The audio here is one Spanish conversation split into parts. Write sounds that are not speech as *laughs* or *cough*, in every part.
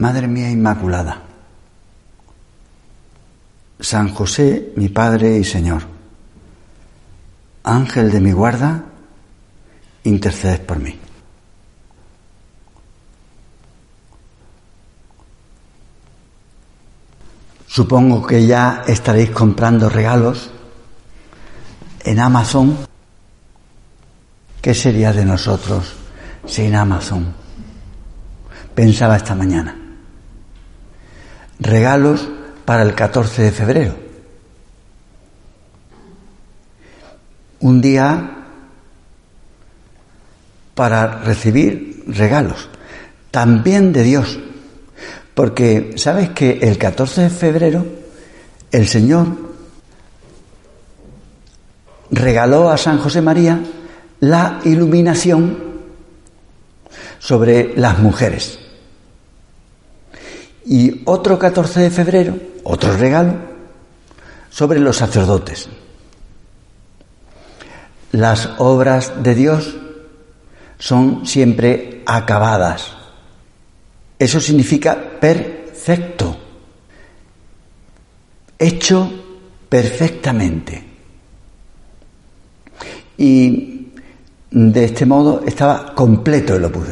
Madre mía Inmaculada, San José, mi Padre y Señor, Ángel de mi guarda, intercedes por mí. Supongo que ya estaréis comprando regalos en Amazon. ¿Qué sería de nosotros sin Amazon? Pensaba esta mañana. Regalos para el 14 de febrero. Un día para recibir regalos, también de Dios. Porque sabes que el 14 de febrero el Señor regaló a San José María la iluminación sobre las mujeres. Y otro 14 de febrero, otro regalo, sobre los sacerdotes. Las obras de Dios son siempre acabadas. Eso significa perfecto, hecho perfectamente. Y de este modo estaba completo el Opus.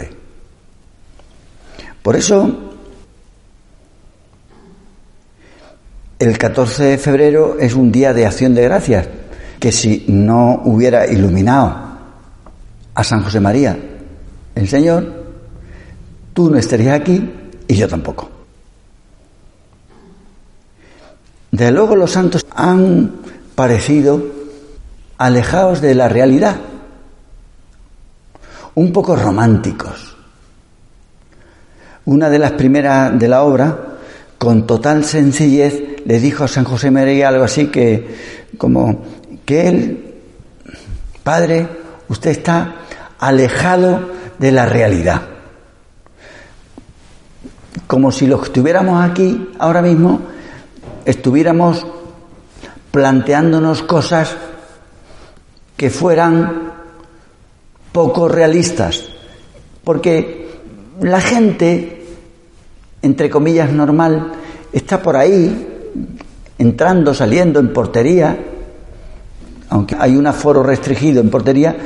Por eso, el 14 de febrero es un día de acción de gracias, que si no hubiera iluminado a San José María, el Señor, tú no estarías aquí y yo tampoco. De luego los santos han parecido alejados de la realidad, un poco románticos. Una de las primeras de la obra, con total sencillez, le dijo a San José María algo así que, como que él, Padre, usted está alejado de la realidad. Como si los que estuviéramos aquí ahora mismo estuviéramos planteándonos cosas que fueran poco realistas. Porque la gente, entre comillas, normal, está por ahí, entrando, saliendo en portería, aunque hay un aforo restringido en portería,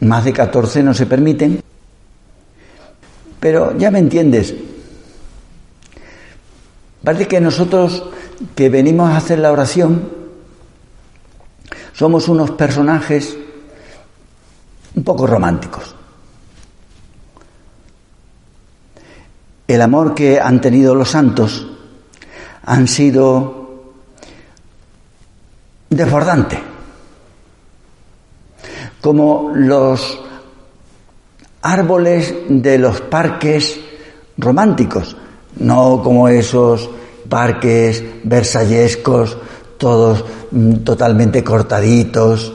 más de 14 no se permiten. Pero ya me entiendes. Parece que nosotros que venimos a hacer la oración somos unos personajes un poco románticos. El amor que han tenido los santos han sido desbordante como los árboles de los parques románticos, no como esos parques versallescos, todos mm, totalmente cortaditos.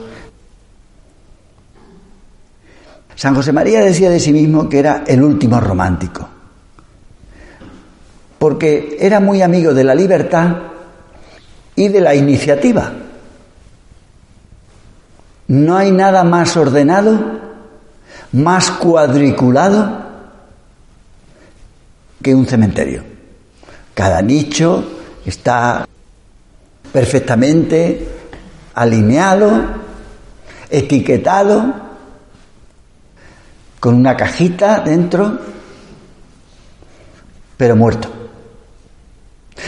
San José María decía de sí mismo que era el último romántico, porque era muy amigo de la libertad y de la iniciativa. No hay nada más ordenado, más cuadriculado que un cementerio. Cada nicho está perfectamente alineado, etiquetado, con una cajita dentro, pero muerto.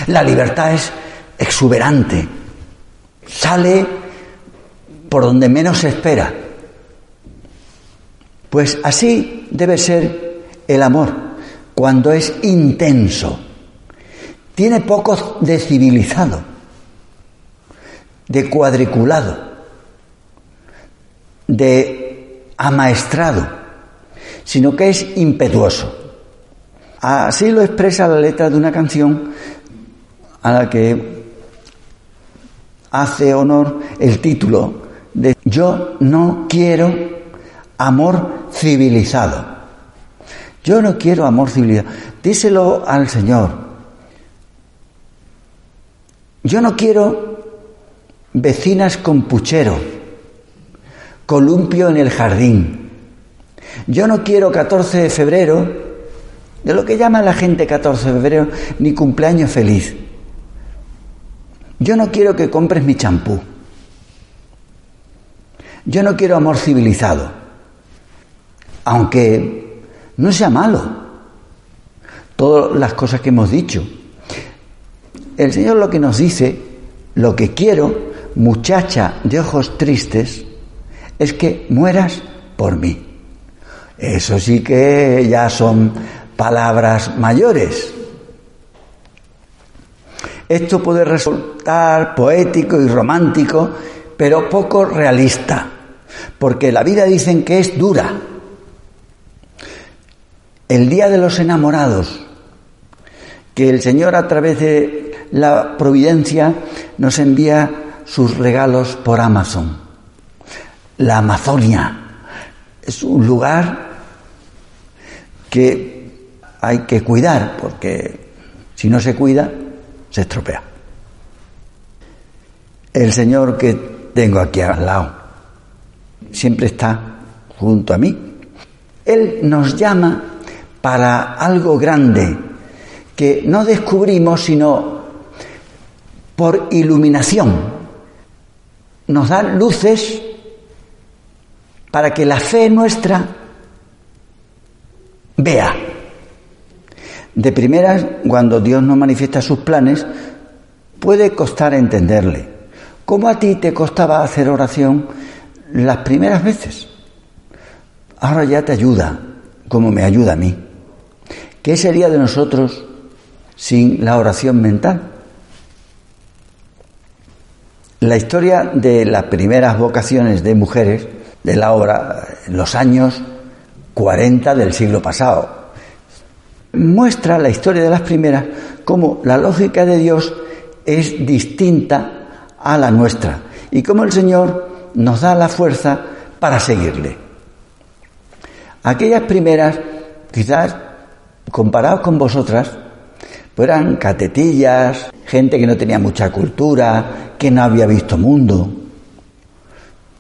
La libertad es exuberante, sale por donde menos se espera. Pues así debe ser el amor, cuando es intenso. Tiene poco de civilizado, de cuadriculado, de amaestrado, sino que es impetuoso. Así lo expresa la letra de una canción a la que hace honor el título de Yo no quiero amor civilizado. Yo no quiero amor civilizado. Díselo al Señor. Yo no quiero vecinas con puchero, columpio en el jardín. Yo no quiero 14 de febrero, de lo que llama la gente 14 de febrero, ni cumpleaños feliz. Yo no quiero que compres mi champú. Yo no quiero amor civilizado, aunque no sea malo. Todas las cosas que hemos dicho. El Señor lo que nos dice, lo que quiero, muchacha de ojos tristes, es que mueras por mí. Eso sí que ya son palabras mayores. Esto puede resultar poético y romántico, pero poco realista, porque la vida dicen que es dura. El día de los enamorados, que el Señor a través de la providencia nos envía sus regalos por Amazon. La Amazonia es un lugar que hay que cuidar, porque si no se cuida, se estropea. El Señor que tengo aquí al lado siempre está junto a mí. Él nos llama para algo grande que no descubrimos sino por iluminación. Nos da luces para que la fe nuestra vea. De primeras, cuando Dios nos manifiesta sus planes, puede costar entenderle. ¿Cómo a ti te costaba hacer oración las primeras veces? Ahora ya te ayuda, como me ayuda a mí. ¿Qué sería de nosotros sin la oración mental? La historia de las primeras vocaciones de mujeres de la obra, en los años 40 del siglo pasado, muestra la historia de las primeras como la lógica de Dios es distinta a la nuestra y cómo el Señor nos da la fuerza para seguirle. Aquellas primeras, quizás comparados con vosotras, pues eran catetillas, gente que no tenía mucha cultura, que no había visto mundo.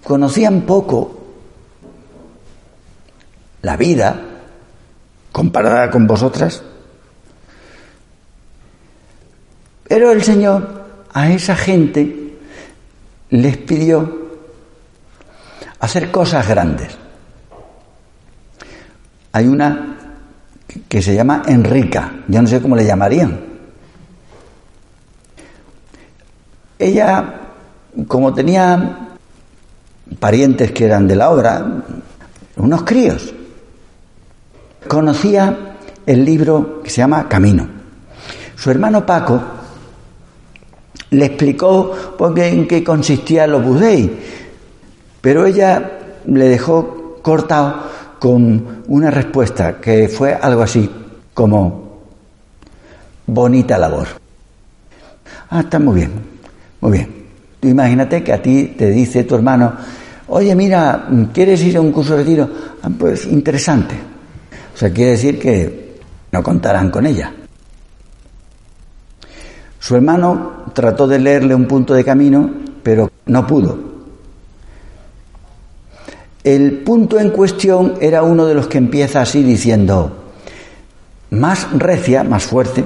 Conocían poco la vida comparada con vosotras. Pero el Señor a esa gente les pidió hacer cosas grandes. Hay una que se llama Enrica, yo no sé cómo le llamarían. Ella, como tenía parientes que eran de la obra, unos críos, conocía el libro que se llama Camino. Su hermano Paco le explicó en qué consistía los budei, pero ella le dejó cortado con una respuesta que fue algo así como bonita labor. Ah, está muy bien, muy bien. Tú imagínate que a ti te dice tu hermano, oye, mira, ¿quieres ir a un curso de retiro? Ah, pues interesante. O sea, quiere decir que no contarán con ella. Su hermano trató de leerle un punto de camino, pero no pudo. El punto en cuestión era uno de los que empieza así diciendo, más recia, más fuerte,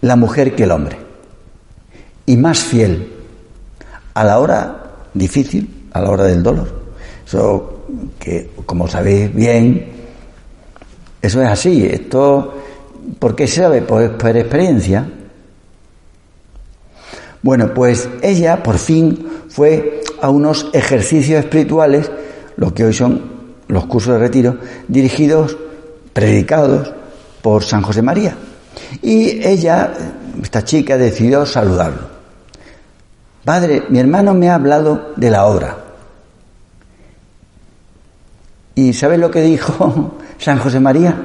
la mujer que el hombre, y más fiel a la hora difícil, a la hora del dolor. Eso que, como sabéis bien, eso es así. Esto, ¿por qué se sabe? Pues por experiencia. Bueno, pues ella por fin fue a unos ejercicios espirituales lo que hoy son los cursos de retiro, dirigidos, predicados por San José María. Y ella, esta chica, decidió saludarlo. Padre, mi hermano me ha hablado de la obra. ¿Y sabes lo que dijo San José María?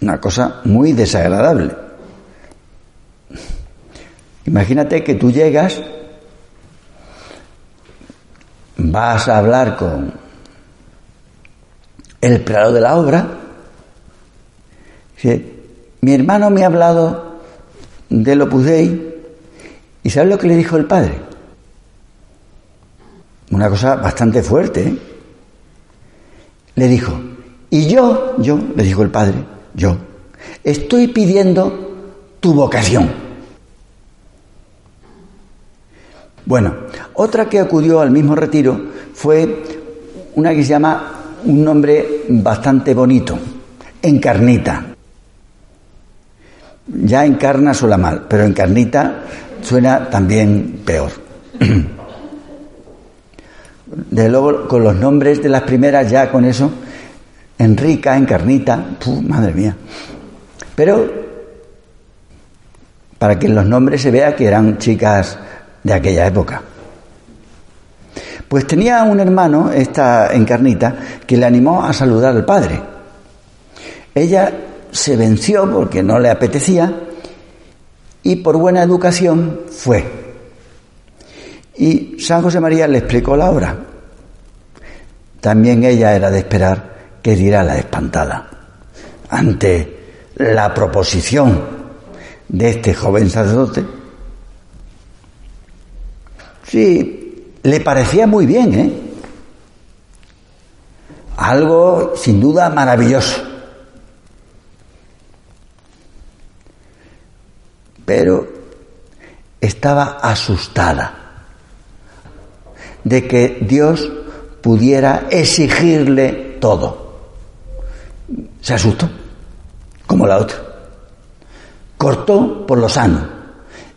Una cosa muy desagradable. Imagínate que tú llegas, vas a hablar con el prado de la obra, mi hermano me ha hablado de lo Dei, y ¿sabes lo que le dijo el padre? Una cosa bastante fuerte. ¿eh? Le dijo, y yo, yo, le dijo el padre, yo, estoy pidiendo tu vocación. Bueno, otra que acudió al mismo retiro fue una que se llama un nombre bastante bonito, Encarnita. Ya encarna suena mal, pero encarnita suena también peor. *clears throat* De luego, con los nombres de las primeras, ya con eso, Enrica, Encarnita, madre mía. Pero, para que en los nombres se vea que eran chicas de aquella época. Pues tenía un hermano, esta Encarnita, que le animó a saludar al padre. Ella se venció porque no le apetecía y por buena educación fue. Y San José María le explicó la obra. También ella era de esperar que diera la espantada ante la proposición de este joven sacerdote. Sí, le parecía muy bien, ¿eh? Algo sin duda maravilloso. pero estaba asustada de que Dios pudiera exigirle todo. Se asustó, como la otra. Cortó por lo sano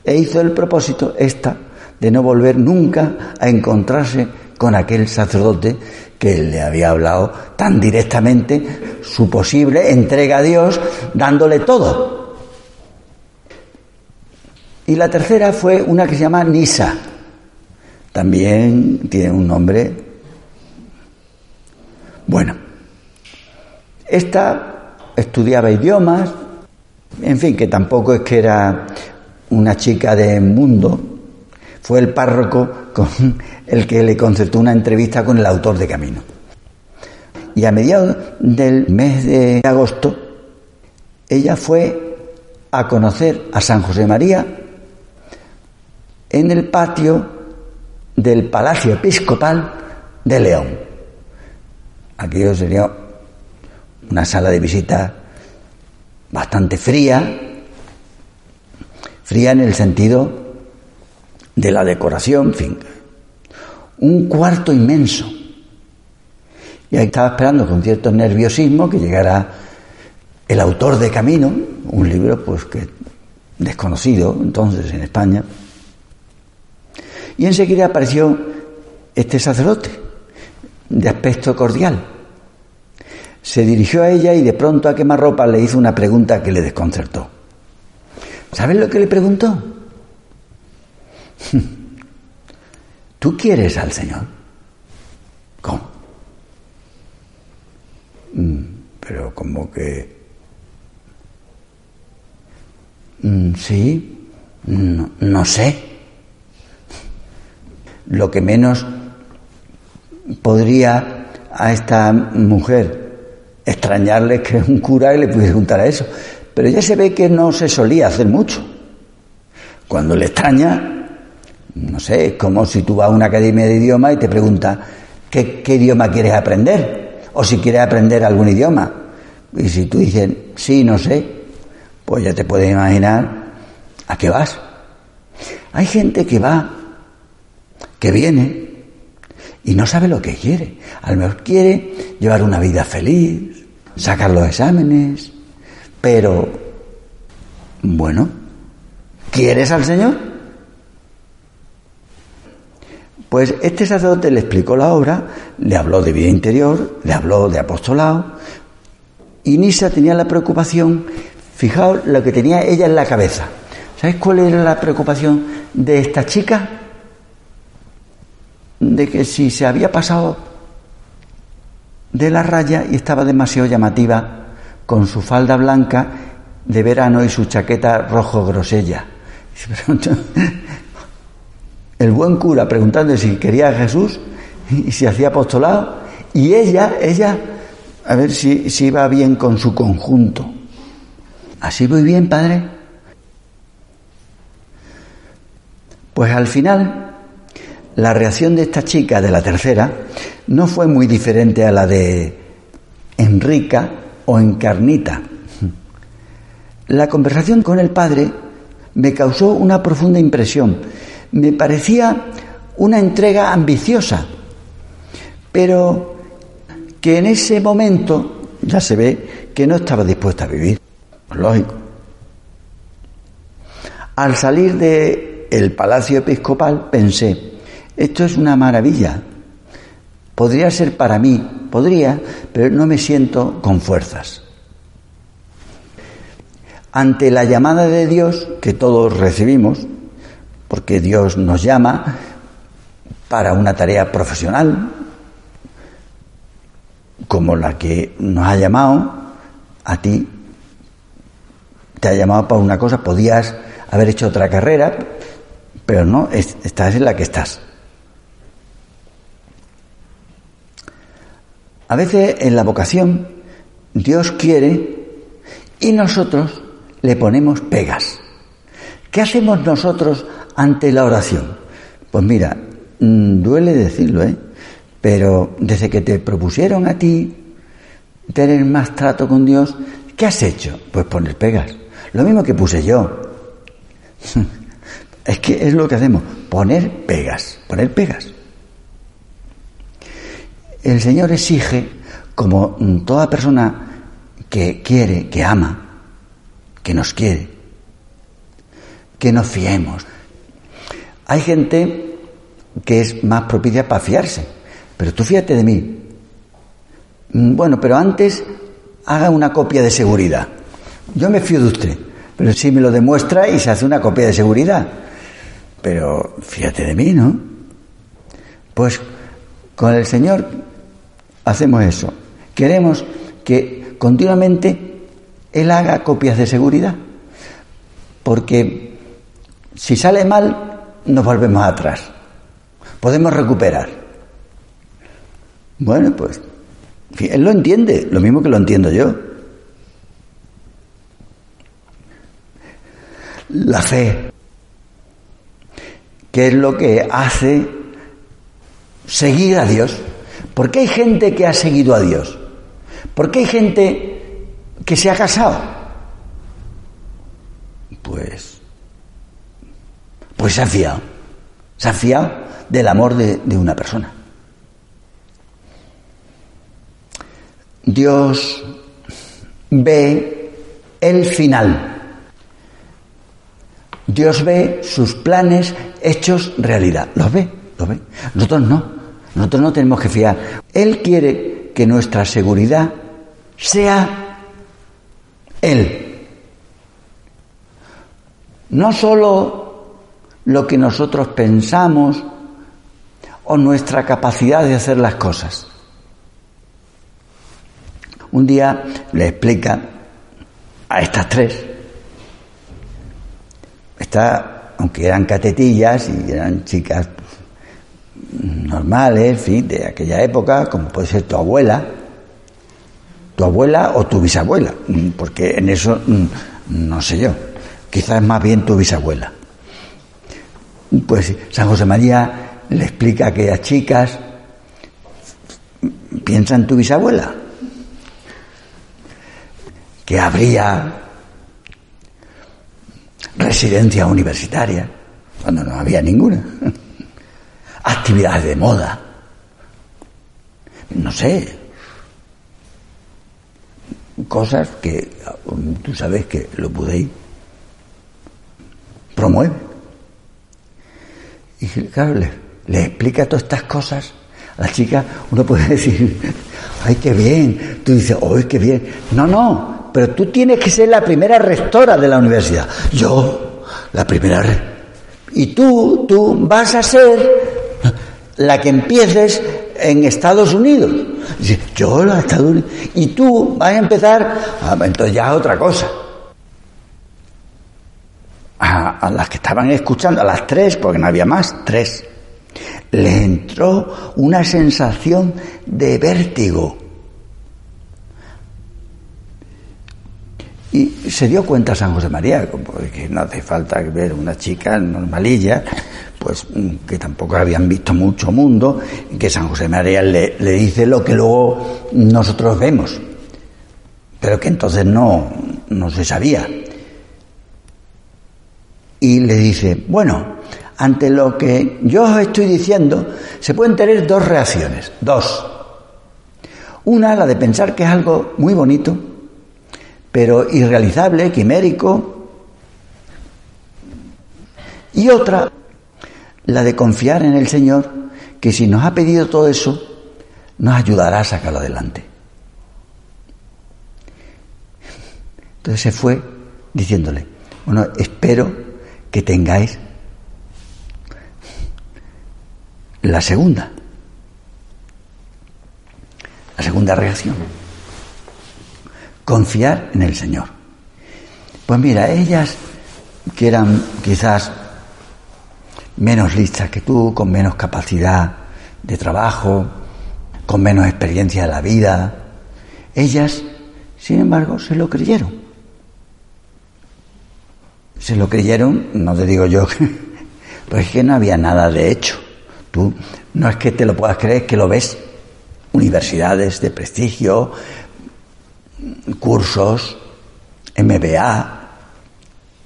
e hizo el propósito esta de no volver nunca a encontrarse con aquel sacerdote que le había hablado tan directamente su posible entrega a Dios, dándole todo. Y la tercera fue una que se llama Nisa. También tiene un nombre. Bueno, esta estudiaba idiomas, en fin, que tampoco es que era una chica de mundo. Fue el párroco con *laughs* el que le concertó una entrevista con el autor de Camino. Y a mediados del mes de agosto, ella fue a conocer a San José María en el patio del Palacio Episcopal de León. Aquello sería una sala de visita bastante fría, fría en el sentido de la decoración, en fin. Un cuarto inmenso. Y ahí estaba esperando con cierto nerviosismo que llegara el autor de Camino, un libro pues que desconocido entonces en España, y enseguida apareció este sacerdote, de aspecto cordial. Se dirigió a ella y de pronto a quemarropa le hizo una pregunta que le desconcertó. ¿Sabes lo que le preguntó? *laughs* ¿Tú quieres al Señor? ¿Cómo? Mm, pero como que... Mm, sí, no sé lo que menos podría a esta mujer extrañarle que un cura le pudiera preguntar a eso. Pero ya se ve que no se solía hacer mucho. Cuando le extraña, no sé, es como si tú vas a una academia de idioma y te pregunta ¿qué, qué idioma quieres aprender, o si quieres aprender algún idioma. Y si tú dices, sí, no sé, pues ya te puedes imaginar a qué vas. Hay gente que va que viene y no sabe lo que quiere. A lo mejor quiere llevar una vida feliz, sacar los exámenes, pero, bueno, ¿quieres al Señor? Pues este sacerdote le explicó la obra, le habló de vida interior, le habló de apostolado, y Nisa tenía la preocupación, fijaos lo que tenía ella en la cabeza. ¿Sabes cuál era la preocupación de esta chica? De que si se había pasado de la raya y estaba demasiado llamativa con su falda blanca de verano y su chaqueta rojo grosella. *laughs* El buen cura preguntando si quería a Jesús y si hacía apostolado, y ella, ella, a ver si, si iba bien con su conjunto. ¿Así voy bien, padre? Pues al final, la reacción de esta chica, de la tercera, no fue muy diferente a la de Enrica o Encarnita. La conversación con el padre me causó una profunda impresión. Me parecía una entrega ambiciosa, pero que en ese momento ya se ve que no estaba dispuesta a vivir. Lógico. Al salir del palacio episcopal pensé, esto es una maravilla. Podría ser para mí, podría, pero no me siento con fuerzas. Ante la llamada de Dios que todos recibimos, porque Dios nos llama para una tarea profesional, como la que nos ha llamado a ti, te ha llamado para una cosa, podías haber hecho otra carrera, pero no, estás en la que estás. A veces en la vocación Dios quiere y nosotros le ponemos pegas. ¿Qué hacemos nosotros ante la oración? Pues mira, mm, duele decirlo, ¿eh? Pero desde que te propusieron a ti tener más trato con Dios, ¿qué has hecho? Pues poner pegas. Lo mismo que puse yo. *laughs* es que es lo que hacemos, poner pegas, poner pegas. El Señor exige, como toda persona que quiere, que ama, que nos quiere, que nos fiemos. Hay gente que es más propicia para fiarse, pero tú fíjate de mí. Mm, bueno, pero antes haga una copia de seguridad. Yo me fío de usted, pero si me lo demuestra y se hace una copia de seguridad. Pero fíjate de mí, ¿no? Pues con el Señor hacemos eso. Queremos que continuamente él haga copias de seguridad. Porque si sale mal, nos volvemos atrás. Podemos recuperar. Bueno, pues él lo entiende, lo mismo que lo entiendo yo. La fe, que es lo que hace seguir a Dios. ¿Por qué hay gente que ha seguido a Dios? ¿Por qué hay gente que se ha casado. Pues, pues se ha fiado. Se ha del amor de, de una persona. Dios ve el final. Dios ve sus planes hechos realidad. Los ve, los ve. Nosotros no. Nosotros no tenemos que fiar. Él quiere que nuestra seguridad sea él. No solo lo que nosotros pensamos o nuestra capacidad de hacer las cosas. Un día le explica a estas tres, está, aunque eran catetillas y eran chicas normales, fin, de aquella época, como puede ser tu abuela, tu abuela o tu bisabuela, mm, porque en eso mm, no sé yo, quizás más bien tu bisabuela. Pues San José María le explica a aquellas chicas, piensa en tu bisabuela, que habría residencia universitaria, cuando no había ninguna, *laughs* actividades de moda, no sé, cosas que tú sabes que lo podéis promueve. Y claro, le, explica todas estas cosas. A la chica uno puede *laughs* decir, ay, qué bien. Tú dices, oh, qué bien. No, no, pero tú tienes que ser la primera rectora de la universidad. Yo, la primera. Y tú, tú vas a ser la que empieces en Estados Unidos Dice, yo la atadura. Y tú vas a empezar, ah, entonces ya es otra cosa. A, a, las que estaban escuchando, a las tres, porque no había más, tres, le entró una sensación de vértigo. Y se dio cuenta San José María, que no hace falta ver una chica normalilla, pues mm, que tampoco habían visto mucho mundo, que San José María le, le dice lo que luego nosotros vemos, pero que entonces no, no se sabía. Y le dice, bueno, ante lo que yo os estoy diciendo, se pueden tener dos reacciones, dos. Una, la de pensar que es algo muy bonito, pero irrealizable, quimérico. Y otra, la de confiar en el Señor, que si nos ha pedido todo eso, nos ayudará a sacarlo adelante. Entonces se fue diciéndole, bueno, espero que tengáis la segunda, la segunda reacción confiar en el Señor. Pues mira, ellas que eran quizás menos listas que tú, con menos capacidad de trabajo, con menos experiencia de la vida, ellas, sin embargo, se lo creyeron. Se lo creyeron, no te digo yo, *laughs* pues es que no había nada de hecho. Tú no es que te lo puedas creer, que lo ves. Universidades de prestigio, cursos, MBA,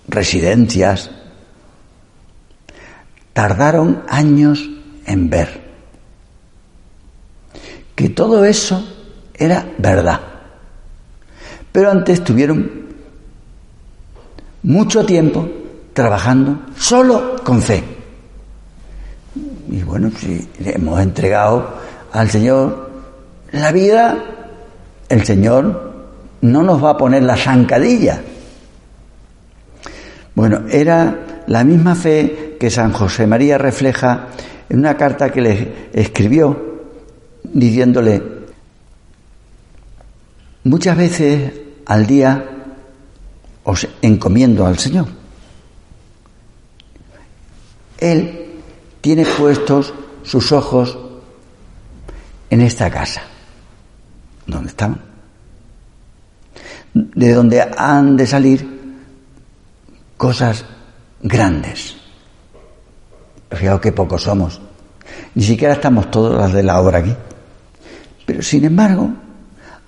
residencias. Tardaron años en ver que todo eso era verdad. Pero antes tuvieron mucho tiempo trabajando solo con fe. Y bueno, si hemos entregado al Señor la vida, el Señor no nos va a poner la zancadilla. Bueno, era la misma fe que San José María refleja en una carta que le escribió diciéndole, muchas veces al día os encomiendo al Señor. Él tiene puestos sus ojos en esta casa, donde estaban de donde han de salir cosas grandes. Fijaos que pocos somos. Ni siquiera estamos todos las de la obra aquí. Pero sin embargo,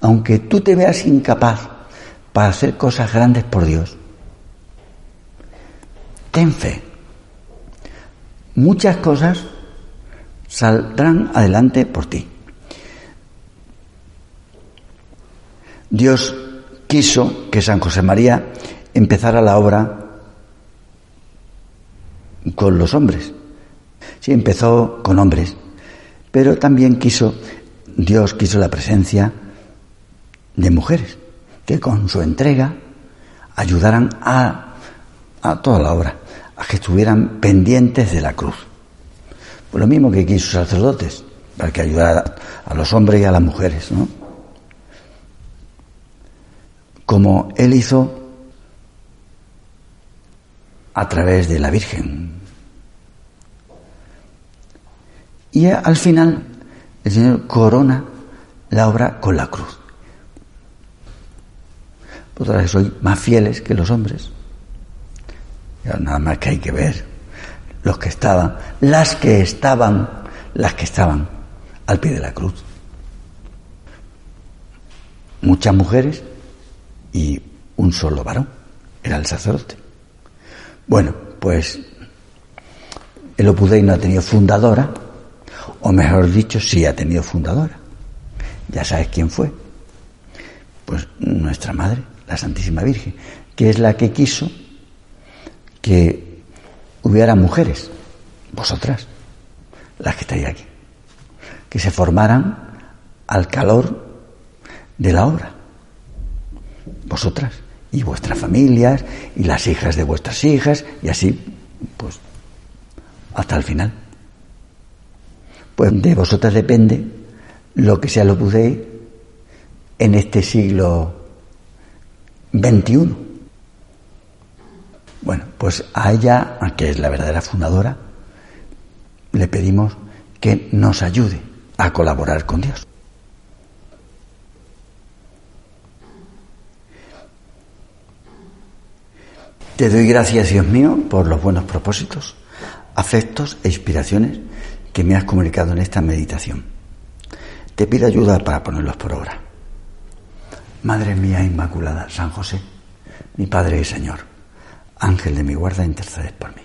aunque tú te veas incapaz para hacer cosas grandes por Dios, ten fe. Muchas cosas saldrán adelante por ti. Dios quiso que San José María empezara la obra con los hombres. Sí, empezó con hombres, pero también quiso, Dios quiso la presencia de mujeres, que con su entrega ayudaran a, a toda la obra, a que estuvieran pendientes de la cruz. Pues lo mismo que quiso sacerdotes, para que ayudara a los hombres y a las mujeres, ¿no? Como Él hizo a través de la Virgen. Y al final el Señor corona la obra con la cruz. Vosotras sois más fieles que los hombres. nada más que hay que ver los que estaban, las que estaban, las que estaban al pie de la cruz. Muchas mujeres y un solo varón, era el sacerdote. Bueno, pues el Opus Dei no ha tenido fundadora, o mejor dicho, sí ha tenido fundadora. Ya sabes quién fue. Pues nuestra madre, la Santísima Virgen, que es la que quiso que hubiera mujeres, vosotras, las que estáis aquí, que se formaran al calor de la obra vosotras y vuestras familias y las hijas de vuestras hijas y así, pues, hasta el final. Pues de vosotras depende lo que sea lo pude en este siglo XXI. Bueno, pues a ella, que es la verdadera fundadora, le pedimos que nos ayude a colaborar con Dios. Te doy gracias, Dios mío, por los buenos propósitos, afectos e inspiraciones que me has comunicado en esta meditación. Te pido ayuda para ponerlos por obra. Madre mía Inmaculada, San José, mi Padre y Señor, Ángel de mi guarda, intercedes por mí.